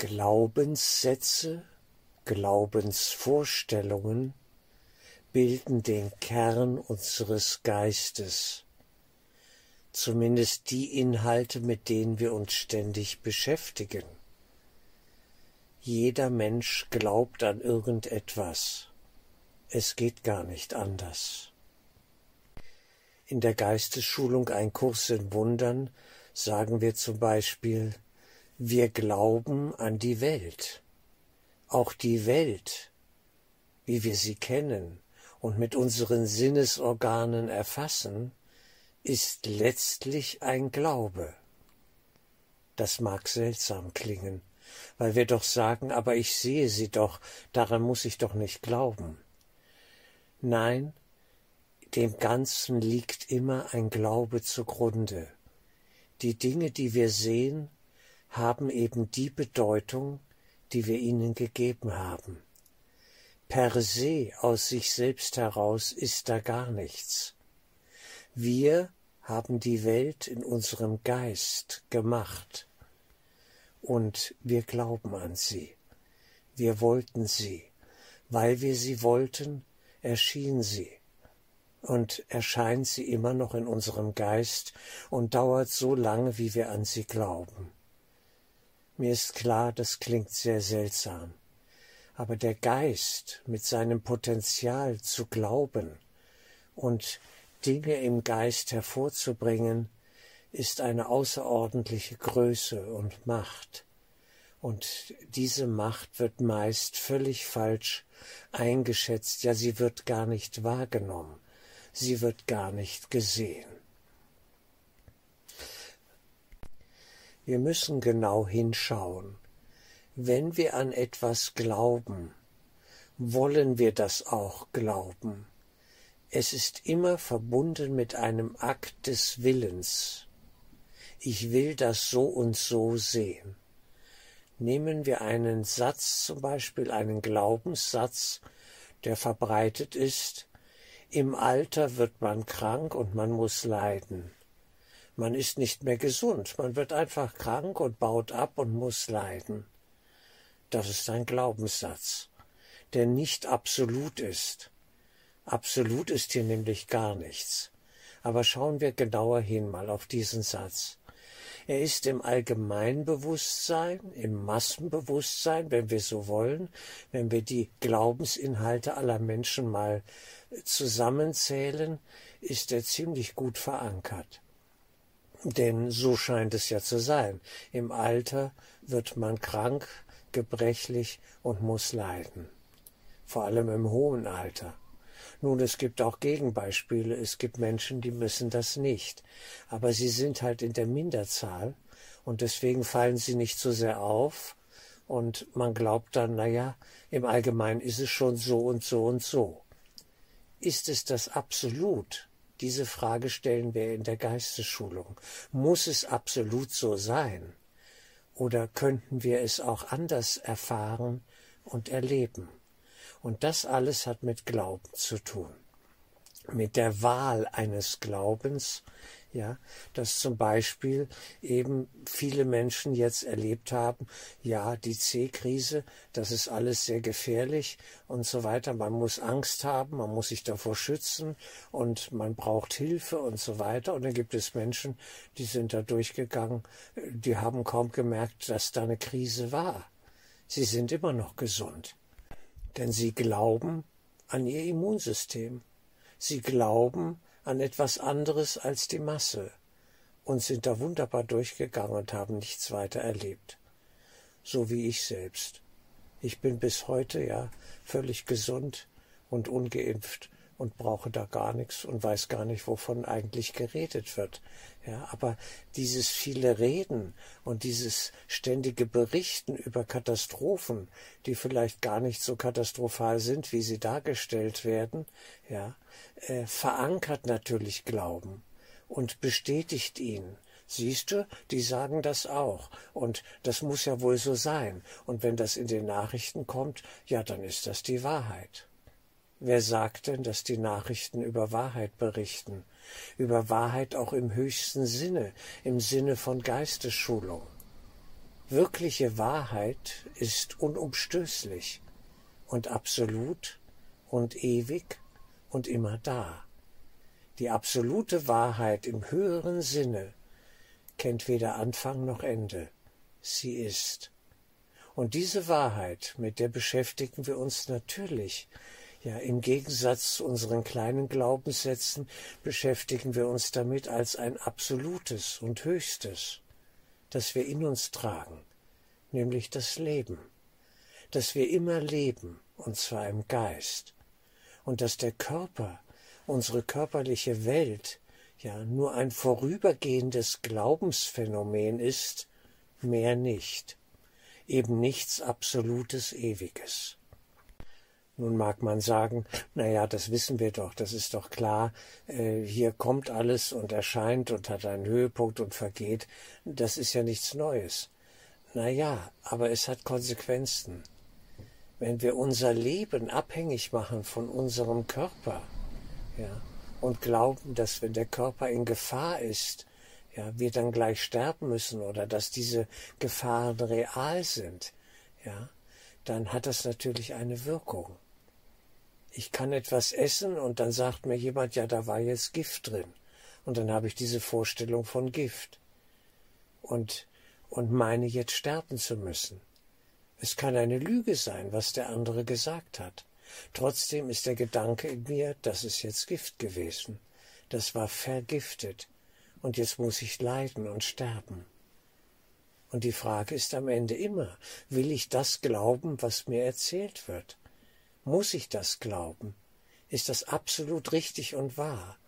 Glaubenssätze, Glaubensvorstellungen bilden den Kern unseres Geistes, zumindest die Inhalte, mit denen wir uns ständig beschäftigen. Jeder Mensch glaubt an irgendetwas. Es geht gar nicht anders. In der Geistesschulung Ein Kurs in Wundern sagen wir zum Beispiel, wir glauben an die Welt. Auch die Welt, wie wir sie kennen und mit unseren Sinnesorganen erfassen, ist letztlich ein Glaube. Das mag seltsam klingen, weil wir doch sagen, aber ich sehe sie doch, daran muss ich doch nicht glauben. Nein, dem Ganzen liegt immer ein Glaube zugrunde. Die Dinge, die wir sehen, haben eben die Bedeutung, die wir ihnen gegeben haben. Per se aus sich selbst heraus ist da gar nichts. Wir haben die Welt in unserem Geist gemacht und wir glauben an sie. Wir wollten sie. Weil wir sie wollten, erschien sie und erscheint sie immer noch in unserem Geist und dauert so lange, wie wir an sie glauben. Mir ist klar, das klingt sehr seltsam, aber der Geist mit seinem Potenzial zu glauben und Dinge im Geist hervorzubringen, ist eine außerordentliche Größe und Macht. Und diese Macht wird meist völlig falsch eingeschätzt, ja sie wird gar nicht wahrgenommen, sie wird gar nicht gesehen. Wir müssen genau hinschauen. Wenn wir an etwas glauben, wollen wir das auch glauben. Es ist immer verbunden mit einem Akt des Willens. Ich will das so und so sehen. Nehmen wir einen Satz, zum Beispiel einen Glaubenssatz, der verbreitet ist, im Alter wird man krank und man muss leiden. Man ist nicht mehr gesund, man wird einfach krank und baut ab und muss leiden. Das ist ein Glaubenssatz, der nicht absolut ist. Absolut ist hier nämlich gar nichts. Aber schauen wir genauer hin mal auf diesen Satz. Er ist im Allgemeinbewusstsein, im Massenbewusstsein, wenn wir so wollen, wenn wir die Glaubensinhalte aller Menschen mal zusammenzählen, ist er ziemlich gut verankert. Denn so scheint es ja zu sein. Im Alter wird man krank, gebrechlich und muss leiden. Vor allem im hohen Alter. Nun, es gibt auch Gegenbeispiele. Es gibt Menschen, die müssen das nicht. Aber sie sind halt in der Minderzahl und deswegen fallen sie nicht so sehr auf. Und man glaubt dann, na ja, im Allgemeinen ist es schon so und so und so. Ist es das absolut? Diese Frage stellen wir in der Geistesschulung. Muss es absolut so sein? Oder könnten wir es auch anders erfahren und erleben? Und das alles hat mit Glauben zu tun. Mit der Wahl eines Glaubens, ja, dass zum Beispiel eben viele Menschen jetzt erlebt haben, ja, die C-Krise, das ist alles sehr gefährlich und so weiter. Man muss Angst haben, man muss sich davor schützen und man braucht Hilfe und so weiter. Und dann gibt es Menschen, die sind da durchgegangen, die haben kaum gemerkt, dass da eine Krise war. Sie sind immer noch gesund denn sie glauben an ihr Immunsystem. Sie glauben an etwas anderes als die Masse und sind da wunderbar durchgegangen und haben nichts weiter erlebt. So wie ich selbst. Ich bin bis heute ja völlig gesund und ungeimpft und brauche da gar nichts und weiß gar nicht, wovon eigentlich geredet wird. Ja, aber dieses viele Reden und dieses ständige Berichten über Katastrophen, die vielleicht gar nicht so katastrophal sind, wie sie dargestellt werden, ja, äh, verankert natürlich Glauben und bestätigt ihn. Siehst du, die sagen das auch. Und das muss ja wohl so sein. Und wenn das in den Nachrichten kommt, ja, dann ist das die Wahrheit. Wer sagt denn, dass die Nachrichten über Wahrheit berichten? Über Wahrheit auch im höchsten Sinne, im Sinne von Geistesschulung. Wirkliche Wahrheit ist unumstößlich und absolut und ewig und immer da. Die absolute Wahrheit im höheren Sinne kennt weder Anfang noch Ende. Sie ist. Und diese Wahrheit, mit der beschäftigen wir uns natürlich. Ja, im Gegensatz zu unseren kleinen Glaubenssätzen beschäftigen wir uns damit als ein absolutes und höchstes das wir in uns tragen, nämlich das Leben, dass wir immer leben, und zwar im Geist, und dass der Körper, unsere körperliche Welt, ja nur ein vorübergehendes Glaubensphänomen ist, mehr nicht, eben nichts Absolutes Ewiges. Nun mag man sagen, na ja, das wissen wir doch, das ist doch klar, äh, hier kommt alles und erscheint und hat einen Höhepunkt und vergeht, das ist ja nichts Neues. Na ja, aber es hat Konsequenzen. Wenn wir unser Leben abhängig machen von unserem Körper, ja, und glauben, dass wenn der Körper in Gefahr ist, ja, wir dann gleich sterben müssen oder dass diese Gefahren real sind, ja, dann hat das natürlich eine Wirkung ich kann etwas essen und dann sagt mir jemand, ja, da war jetzt Gift drin. Und dann habe ich diese Vorstellung von Gift. Und, und meine jetzt sterben zu müssen. Es kann eine Lüge sein, was der andere gesagt hat. Trotzdem ist der Gedanke in mir, das ist jetzt Gift gewesen. Das war vergiftet. Und jetzt muss ich leiden und sterben. Und die Frage ist am Ende immer, will ich das glauben, was mir erzählt wird? Muss ich das glauben? Ist das absolut richtig und wahr?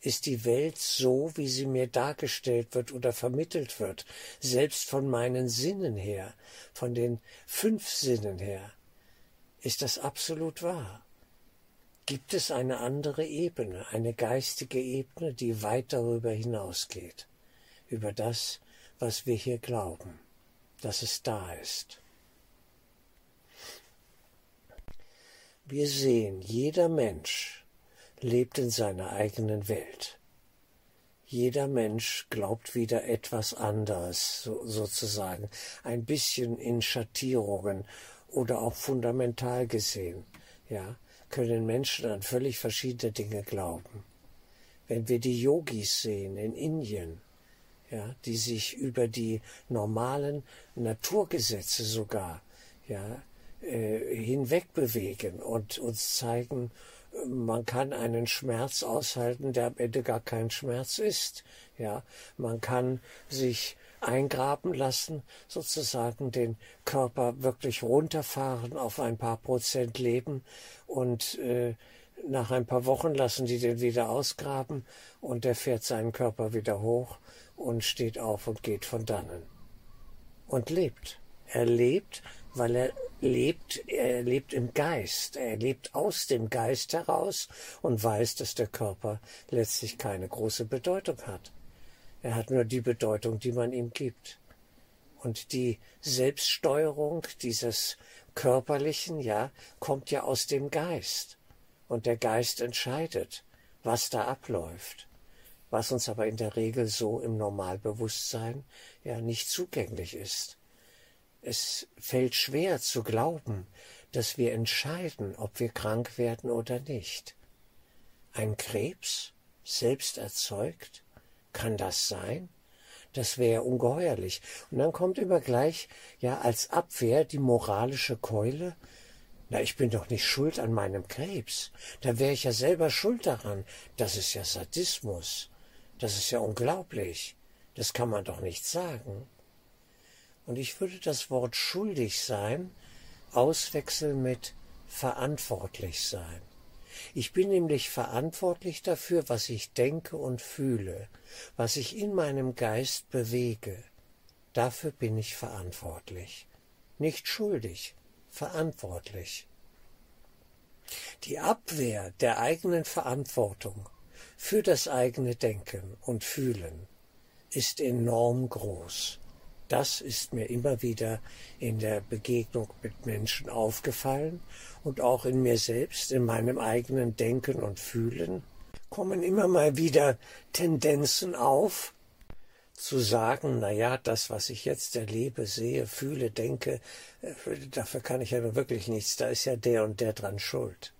Ist die Welt so, wie sie mir dargestellt wird oder vermittelt wird, selbst von meinen Sinnen her, von den fünf Sinnen her? Ist das absolut wahr? Gibt es eine andere Ebene, eine geistige Ebene, die weit darüber hinausgeht, über das, was wir hier glauben, dass es da ist? Wir sehen, jeder Mensch lebt in seiner eigenen Welt. Jeder Mensch glaubt wieder etwas anderes, so, sozusagen, ein bisschen in Schattierungen oder auch fundamental gesehen, ja, können Menschen an völlig verschiedene Dinge glauben. Wenn wir die Yogis sehen in Indien, ja, die sich über die normalen Naturgesetze sogar, ja, äh, hinwegbewegen und uns zeigen, man kann einen Schmerz aushalten, der am Ende gar kein Schmerz ist. Ja, man kann sich eingraben lassen, sozusagen den Körper wirklich runterfahren auf ein paar Prozent Leben und äh, nach ein paar Wochen lassen die den wieder ausgraben und der fährt seinen Körper wieder hoch und steht auf und geht von dannen und lebt. Er lebt, weil er lebt, er lebt im Geist, er lebt aus dem Geist heraus und weiß, dass der Körper letztlich keine große Bedeutung hat. Er hat nur die Bedeutung, die man ihm gibt. Und die Selbststeuerung dieses Körperlichen, ja, kommt ja aus dem Geist. Und der Geist entscheidet, was da abläuft, was uns aber in der Regel so im Normalbewusstsein ja nicht zugänglich ist. Es fällt schwer zu glauben, dass wir entscheiden, ob wir krank werden oder nicht. Ein Krebs, selbst erzeugt? Kann das sein? Das wäre ungeheuerlich. Und dann kommt immer gleich, ja, als Abwehr die moralische Keule. Na, ich bin doch nicht schuld an meinem Krebs. Da wäre ich ja selber schuld daran. Das ist ja Sadismus. Das ist ja unglaublich. Das kann man doch nicht sagen. Und ich würde das Wort schuldig sein auswechseln mit verantwortlich sein. Ich bin nämlich verantwortlich dafür, was ich denke und fühle, was ich in meinem Geist bewege. Dafür bin ich verantwortlich. Nicht schuldig, verantwortlich. Die Abwehr der eigenen Verantwortung für das eigene Denken und Fühlen ist enorm groß. Das ist mir immer wieder in der Begegnung mit Menschen aufgefallen und auch in mir selbst, in meinem eigenen Denken und Fühlen, kommen immer mal wieder Tendenzen auf, zu sagen, na ja, das, was ich jetzt erlebe, sehe, fühle, denke, äh, dafür kann ich nur wirklich nichts, da ist ja der und der dran schuld.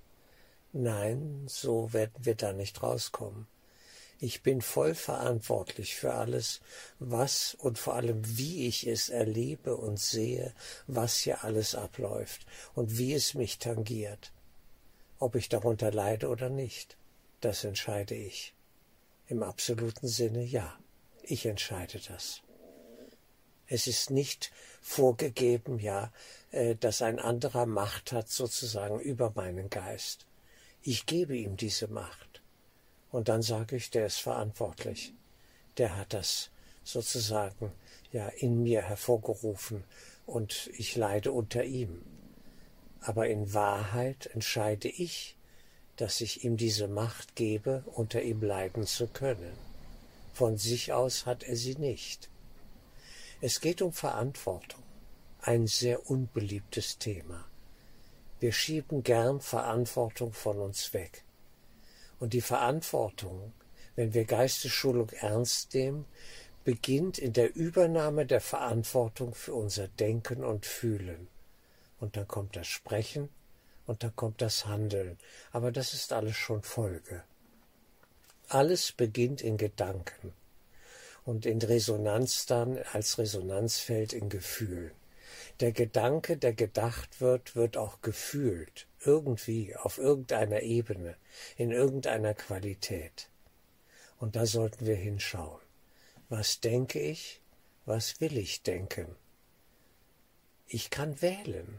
Nein, so werden wir da nicht rauskommen. Ich bin voll verantwortlich für alles, was und vor allem wie ich es erlebe und sehe, was hier alles abläuft und wie es mich tangiert. Ob ich darunter leide oder nicht, das entscheide ich. Im absoluten Sinne ja, ich entscheide das. Es ist nicht vorgegeben, ja, äh, dass ein anderer Macht hat sozusagen über meinen Geist. Ich gebe ihm diese Macht. Und dann sage ich, der ist verantwortlich. Der hat das sozusagen ja in mir hervorgerufen und ich leide unter ihm. Aber in Wahrheit entscheide ich, dass ich ihm diese Macht gebe, unter ihm leiden zu können. Von sich aus hat er sie nicht. Es geht um Verantwortung, ein sehr unbeliebtes Thema. Wir schieben gern Verantwortung von uns weg. Und die Verantwortung, wenn wir Geistesschulung ernst nehmen, beginnt in der Übernahme der Verantwortung für unser Denken und Fühlen. Und dann kommt das Sprechen und dann kommt das Handeln. Aber das ist alles schon Folge. Alles beginnt in Gedanken und in Resonanz dann als Resonanzfeld in Gefühlen. Der Gedanke, der gedacht wird, wird auch gefühlt, irgendwie, auf irgendeiner Ebene, in irgendeiner Qualität. Und da sollten wir hinschauen. Was denke ich? Was will ich denken? Ich kann wählen.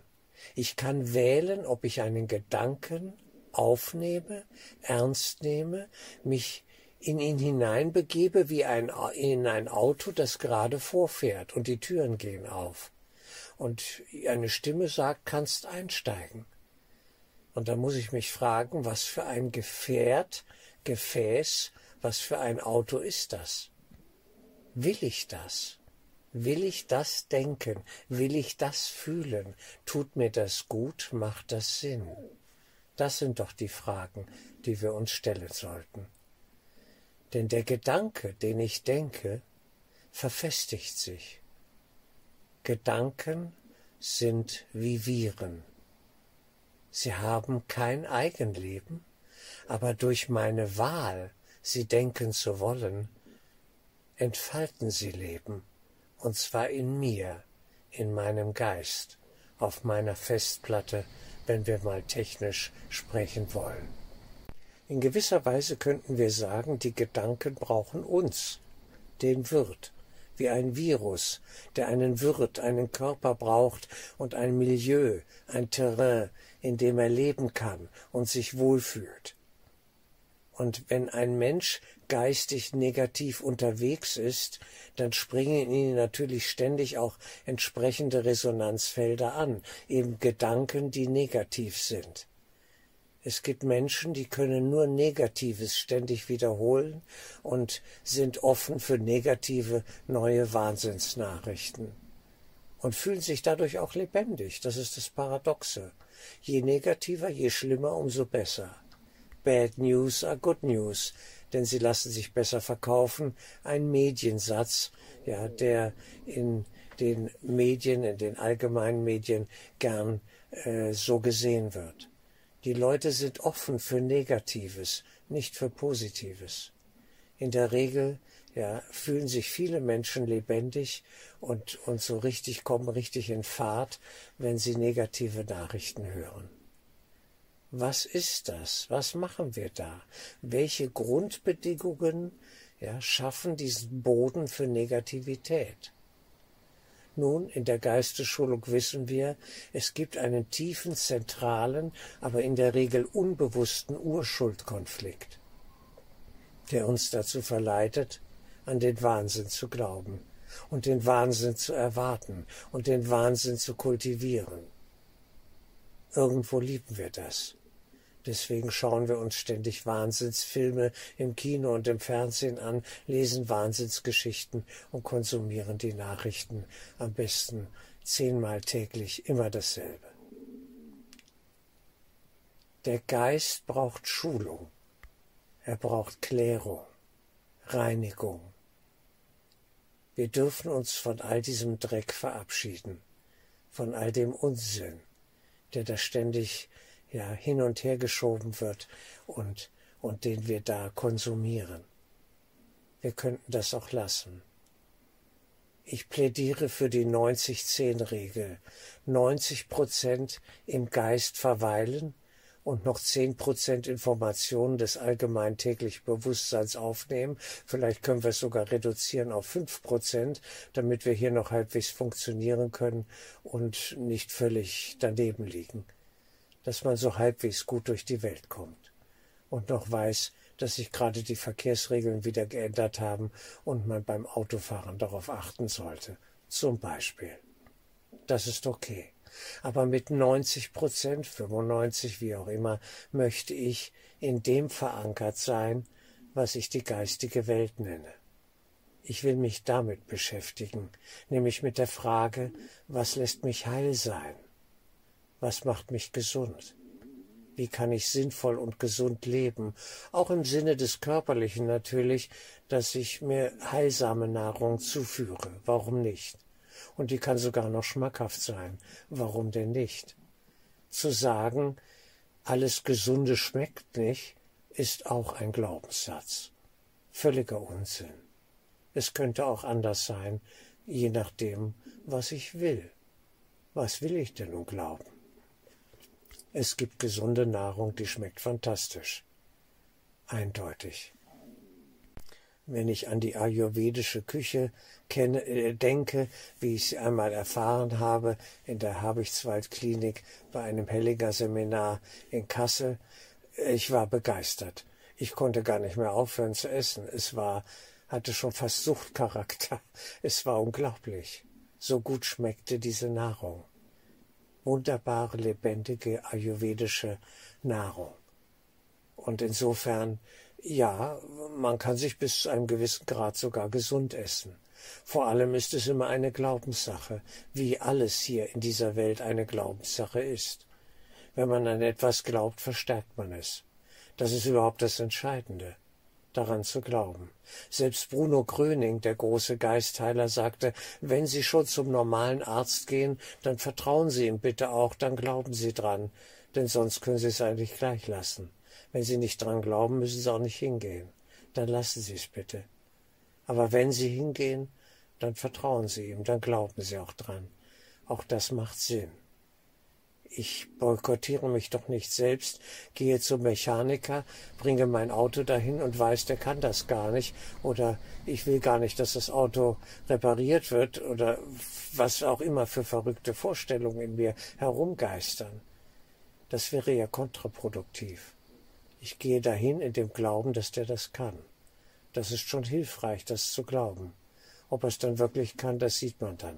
Ich kann wählen, ob ich einen Gedanken aufnehme, ernst nehme, mich in ihn hineinbegebe wie ein, in ein Auto, das gerade vorfährt und die Türen gehen auf. Und eine Stimme sagt, kannst einsteigen. Und da muss ich mich fragen, was für ein Gefährt, Gefäß, was für ein Auto ist das? Will ich das? Will ich das denken? Will ich das fühlen? Tut mir das gut? Macht das Sinn? Das sind doch die Fragen, die wir uns stellen sollten. Denn der Gedanke, den ich denke, verfestigt sich. Gedanken sind wie Viren. Sie haben kein Eigenleben, aber durch meine Wahl, sie denken zu wollen, entfalten sie Leben, und zwar in mir, in meinem Geist, auf meiner Festplatte, wenn wir mal technisch sprechen wollen. In gewisser Weise könnten wir sagen, die Gedanken brauchen uns, den Wirt, wie ein Virus, der einen Wirt, einen Körper braucht und ein Milieu, ein Terrain, in dem er leben kann und sich wohlfühlt. Und wenn ein Mensch geistig negativ unterwegs ist, dann springen ihn natürlich ständig auch entsprechende Resonanzfelder an, eben Gedanken, die negativ sind. Es gibt Menschen, die können nur Negatives ständig wiederholen und sind offen für negative neue Wahnsinnsnachrichten und fühlen sich dadurch auch lebendig. Das ist das Paradoxe. Je negativer, je schlimmer, umso besser. Bad News are good news, denn sie lassen sich besser verkaufen. Ein Mediensatz, ja, der in den Medien, in den allgemeinen Medien gern äh, so gesehen wird. Die Leute sind offen für Negatives, nicht für Positives. In der Regel ja, fühlen sich viele Menschen lebendig und, und so richtig kommen richtig in Fahrt, wenn sie negative Nachrichten hören. Was ist das? Was machen wir da? Welche Grundbedingungen ja, schaffen diesen Boden für Negativität? Nun, in der Geistesschulung wissen wir, es gibt einen tiefen, zentralen, aber in der Regel unbewussten Urschuldkonflikt, der uns dazu verleitet, an den Wahnsinn zu glauben und den Wahnsinn zu erwarten und den Wahnsinn zu kultivieren. Irgendwo lieben wir das. Deswegen schauen wir uns ständig Wahnsinnsfilme im Kino und im Fernsehen an, lesen Wahnsinnsgeschichten und konsumieren die Nachrichten am besten zehnmal täglich immer dasselbe. Der Geist braucht Schulung, er braucht Klärung, Reinigung, Wir dürfen uns von all diesem Dreck verabschieden, von all dem Unsinn, der da ständig ja hin und her geschoben wird und und den wir da konsumieren. Wir könnten das auch lassen. Ich plädiere für die 90-10-Regel. 90 Prozent im Geist verweilen und noch 10 Prozent Informationen des allgemein täglichen Bewusstseins aufnehmen. Vielleicht können wir es sogar reduzieren auf 5 Prozent, damit wir hier noch halbwegs funktionieren können und nicht völlig daneben liegen. Dass man so halbwegs gut durch die Welt kommt und noch weiß, dass sich gerade die Verkehrsregeln wieder geändert haben und man beim Autofahren darauf achten sollte. Zum Beispiel. Das ist okay. Aber mit 90 Prozent, 95, wie auch immer, möchte ich in dem verankert sein, was ich die geistige Welt nenne. Ich will mich damit beschäftigen, nämlich mit der Frage, was lässt mich heil sein? Was macht mich gesund? Wie kann ich sinnvoll und gesund leben? Auch im Sinne des Körperlichen natürlich, dass ich mir heilsame Nahrung zuführe. Warum nicht? Und die kann sogar noch schmackhaft sein. Warum denn nicht? Zu sagen, alles Gesunde schmeckt nicht, ist auch ein Glaubenssatz. Völliger Unsinn. Es könnte auch anders sein, je nachdem, was ich will. Was will ich denn nun glauben? Es gibt gesunde Nahrung, die schmeckt fantastisch. Eindeutig. Wenn ich an die ayurvedische Küche kenne, äh, denke, wie ich sie einmal erfahren habe in der Habichtswaldklinik bei einem Hellinger Seminar in Kassel, ich war begeistert. Ich konnte gar nicht mehr aufhören zu essen. Es war, hatte schon fast Suchtcharakter. Es war unglaublich. So gut schmeckte diese Nahrung wunderbare, lebendige ayurvedische Nahrung. Und insofern, ja, man kann sich bis zu einem gewissen Grad sogar gesund essen. Vor allem ist es immer eine Glaubenssache, wie alles hier in dieser Welt eine Glaubenssache ist. Wenn man an etwas glaubt, verstärkt man es. Das ist überhaupt das Entscheidende daran zu glauben. Selbst Bruno Gröning, der große Geistheiler, sagte, wenn Sie schon zum normalen Arzt gehen, dann vertrauen Sie ihm bitte auch, dann glauben Sie dran, denn sonst können Sie es eigentlich gleich lassen. Wenn Sie nicht dran glauben, müssen Sie auch nicht hingehen. Dann lassen Sie es bitte. Aber wenn Sie hingehen, dann vertrauen Sie ihm, dann glauben Sie auch dran. Auch das macht Sinn ich boykottiere mich doch nicht selbst, gehe zum Mechaniker, bringe mein Auto dahin und weiß, der kann das gar nicht oder ich will gar nicht, dass das Auto repariert wird oder was auch immer für verrückte Vorstellungen in mir herumgeistern. Das wäre ja kontraproduktiv. Ich gehe dahin in dem Glauben, dass der das kann. Das ist schon hilfreich, das zu glauben. Ob er es dann wirklich kann, das sieht man dann.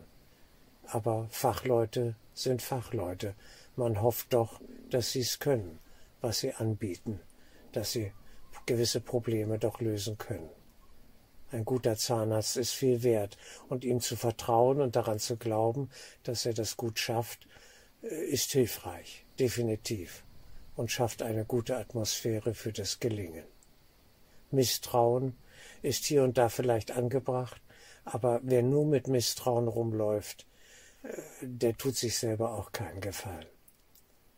Aber Fachleute sind Fachleute man hofft doch, dass sie es können, was sie anbieten, dass sie gewisse Probleme doch lösen können. Ein guter Zahnarzt ist viel wert, und ihm zu vertrauen und daran zu glauben, dass er das gut schafft, äh, ist hilfreich, definitiv, und schafft eine gute Atmosphäre für das Gelingen. Misstrauen ist hier und da vielleicht angebracht, aber wer nur mit Misstrauen rumläuft, äh, der tut sich selber auch keinen Gefallen.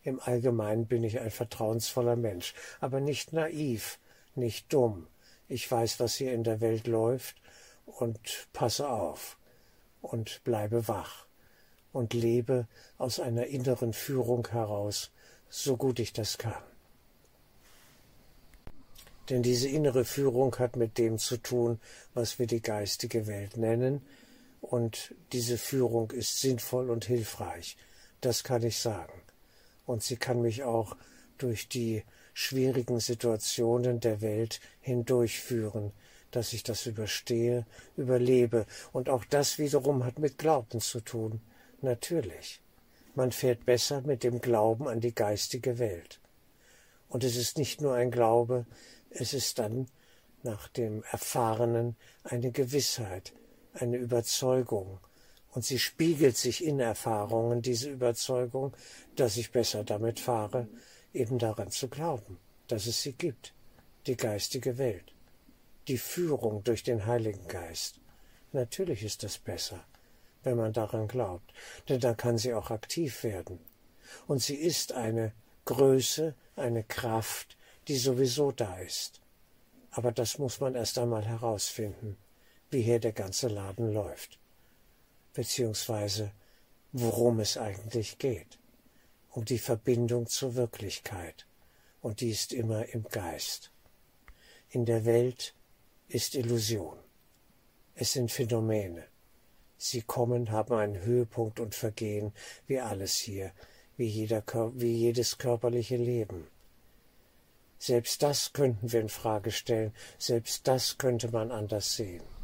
Im Allgemeinen bin ich ein vertrauensvoller Mensch, aber nicht naiv, nicht dumm. Ich weiß, was hier in der Welt läuft und passe auf und bleibe wach und lebe aus einer inneren Führung heraus, so gut ich das kann. Denn diese innere Führung hat mit dem zu tun, was wir die geistige Welt nennen, und diese Führung ist sinnvoll und hilfreich, das kann ich sagen und sie kann mich auch durch die schwierigen Situationen der Welt hindurchführen, dass ich das überstehe, überlebe. Und auch das wiederum hat mit Glauben zu tun. Natürlich. Man fährt besser mit dem Glauben an die geistige Welt. Und es ist nicht nur ein Glaube, es ist dann nach dem Erfahrenen eine Gewissheit, eine Überzeugung, und sie spiegelt sich in Erfahrungen, diese Überzeugung, dass ich besser damit fahre, eben daran zu glauben, dass es sie gibt, die geistige Welt, die Führung durch den Heiligen Geist, Natürlich ist es besser, wenn man daran glaubt, denn dann kann sie auch aktiv werden. Und sie ist eine Größe, eine Kraft, die sowieso da ist. Aber das muss man erst einmal herausfinden, wie hier der ganze Laden läuft, beziehungsweise worum es eigentlich geht, um die Verbindung zur Wirklichkeit, und die ist immer im Geist. In der Welt ist Illusion. Es sind Phänomene. Sie kommen, haben einen Höhepunkt und vergehen, wie alles hier, wie, jeder, wie jedes körperliche Leben. Selbst das könnten wir in Frage stellen, selbst das könnte man anders sehen.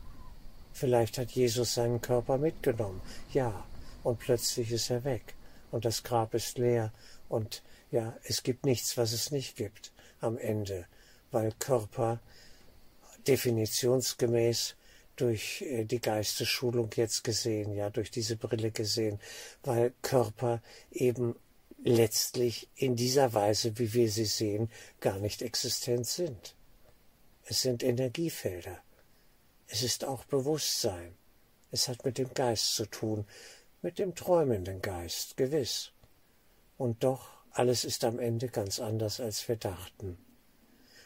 Vielleicht hat Jesus seinen Körper mitgenommen, ja, und plötzlich ist er weg, und das Grab ist leer, und ja, es gibt nichts, was es nicht gibt am Ende, weil Körper definitionsgemäß durch äh, die Geistesschulung jetzt gesehen, ja, durch diese Brille gesehen, weil Körper eben letztlich in dieser Weise, wie wir sie sehen, gar nicht existent sind. Es sind Energiefelder. Es ist auch Bewusstsein. Es hat mit dem Geist zu tun, mit dem träumenden Geist, gewiss. Und doch, alles ist am Ende ganz anders, als wir dachten.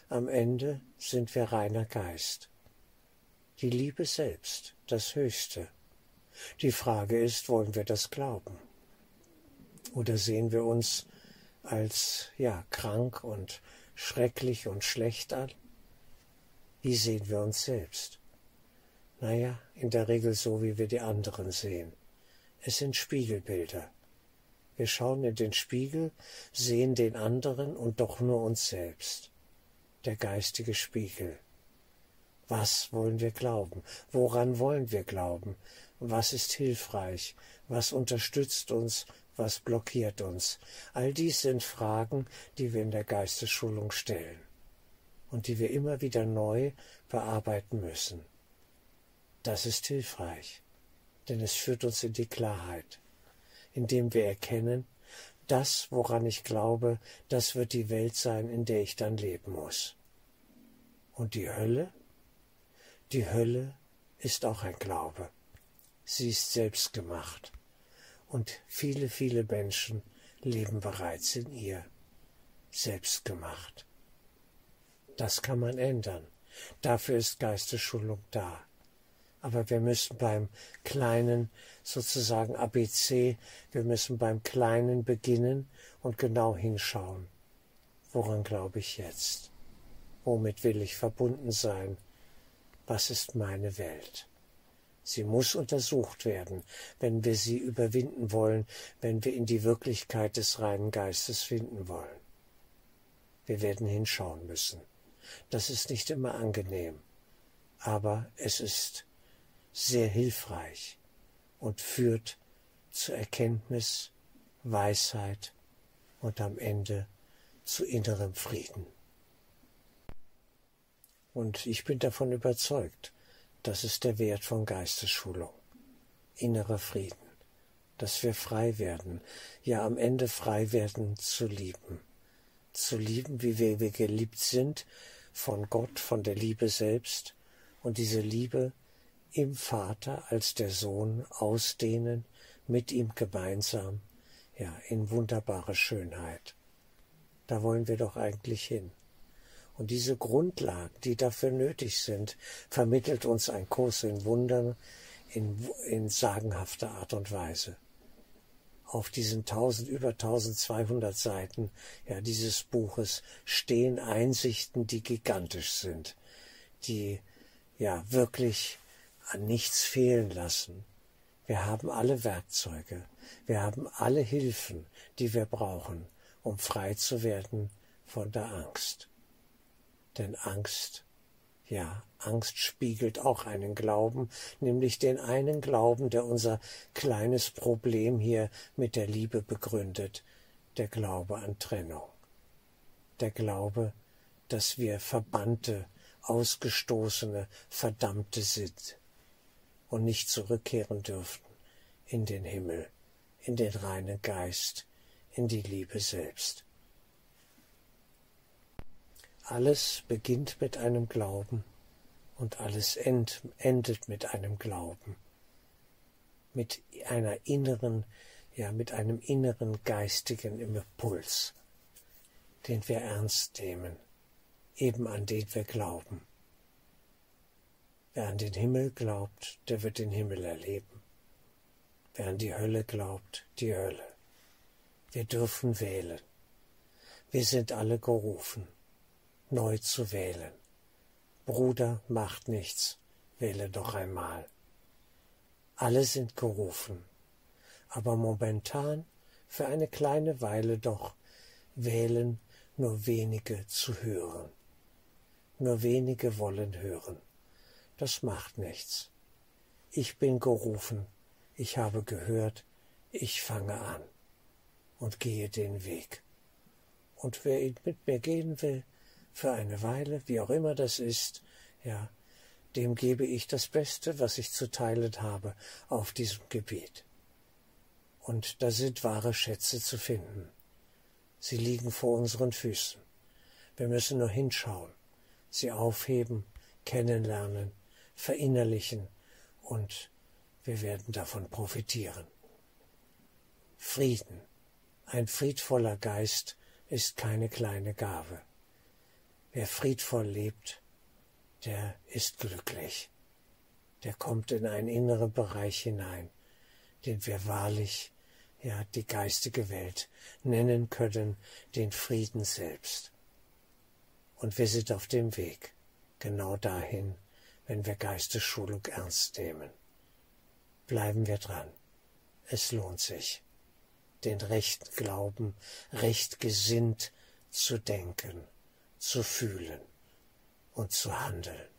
Am Ende sind wir reiner Geist. Die Liebe selbst, das Höchste. Die Frage ist, wollen wir das glauben? Oder sehen wir uns als ja krank und schrecklich und schlecht an? Wie sehen wir uns selbst? Naja, in der Regel so, wie wir die anderen sehen. Es sind Spiegelbilder. Wir schauen in den Spiegel, sehen den anderen und doch nur uns selbst. Der geistige Spiegel. Was wollen wir glauben? Woran wollen wir glauben? Was ist hilfreich? Was unterstützt uns? Was blockiert uns? All dies sind Fragen, die wir in der Geistesschulung stellen und die wir immer wieder neu bearbeiten müssen. Das ist hilfreich, denn es führt uns in die Klarheit, indem wir erkennen, das, woran ich glaube, das wird die Welt sein, in der ich dann leben muss. Und die Hölle? Die Hölle ist auch ein Glaube. Sie ist selbst gemacht und viele, viele Menschen leben bereits in ihr, selbst gemacht. Das kann man ändern. Dafür ist Geistesschulung da. Aber wir müssen beim kleinen, sozusagen ABC, wir müssen beim kleinen beginnen und genau hinschauen. Woran glaube ich jetzt? Womit will ich verbunden sein? Was ist meine Welt? Sie muss untersucht werden, wenn wir sie überwinden wollen, wenn wir in die Wirklichkeit des reinen Geistes finden wollen. Wir werden hinschauen müssen. Das ist nicht immer angenehm, aber es ist sehr hilfreich und führt zu Erkenntnis, Weisheit und am Ende zu innerem Frieden. Und ich bin davon überzeugt, das ist der Wert von Geistesschulung. Innerer Frieden. Dass wir frei werden, ja am Ende frei werden zu lieben. Zu lieben, wie wir, wir geliebt sind, von Gott, von der Liebe selbst, und diese Liebe im Vater als der Sohn ausdehnen, mit ihm gemeinsam, ja, in wunderbare Schönheit. Da wollen wir doch eigentlich hin. Und diese Grundlagen, die dafür nötig sind, vermittelt uns ein Kurs in Wundern in, in sagenhafter Art und Weise. Auf diesen tausend, über 1200 Seiten ja, dieses Buches stehen Einsichten, die gigantisch sind, die ja wirklich an nichts fehlen lassen. Wir haben alle Werkzeuge, wir haben alle Hilfen, die wir brauchen, um frei zu werden von der Angst. Denn Angst, ja, Angst spiegelt auch einen Glauben, nämlich den einen Glauben, der unser kleines Problem hier mit der Liebe begründet, der Glaube an Trennung. Der Glaube, dass wir Verbannte, Ausgestoßene, Verdammte sind und nicht zurückkehren dürfen in den Himmel, in den reinen Geist, in die Liebe selbst. Alles beginnt mit einem Glauben Und alles end, endet mit einem Glauben, mit einer inneren, ja, mit einem inneren geistigen Impuls, den wir ernst nehmen, eben an den wir glauben. Wer an den Himmel glaubt, der wird den Himmel erleben. Wer an die Hölle glaubt, die Hölle. Wir dürfen wählen. Wir sind alle gerufen, neu zu wählen. Bruder macht nichts, wähle doch einmal. Alle sind gerufen, aber momentan, für eine kleine Weile doch, wählen nur wenige zu hören. Nur wenige wollen hören. Das macht nichts. Ich bin gerufen, ich habe gehört, ich fange an und gehe den Weg. Und wer mit mir gehen will, für eine Weile, wie auch immer das ist, ja, dem gebe ich das Beste, was ich zu teilen habe auf diesem Gebiet. Und da sind wahre Schätze zu finden. Sie liegen vor unseren Füßen. Wir müssen nur hinschauen, sie aufheben, kennenlernen, verinnerlichen und wir werden davon profitieren. Frieden, ein friedvoller Geist ist keine kleine Gabe. Wer friedvoll lebt, der ist glücklich. Der kommt in einen inneren Bereich hinein, den wir wahrlich, ja, die geistige Welt nennen können, den Frieden selbst. Und wir sind auf dem Weg, genau dahin, wenn wir Geistesschulung ernst nehmen. Bleiben wir dran. Es lohnt sich den rechten Glauben, recht gesinnt zu denken, zu fühlen und zu handeln.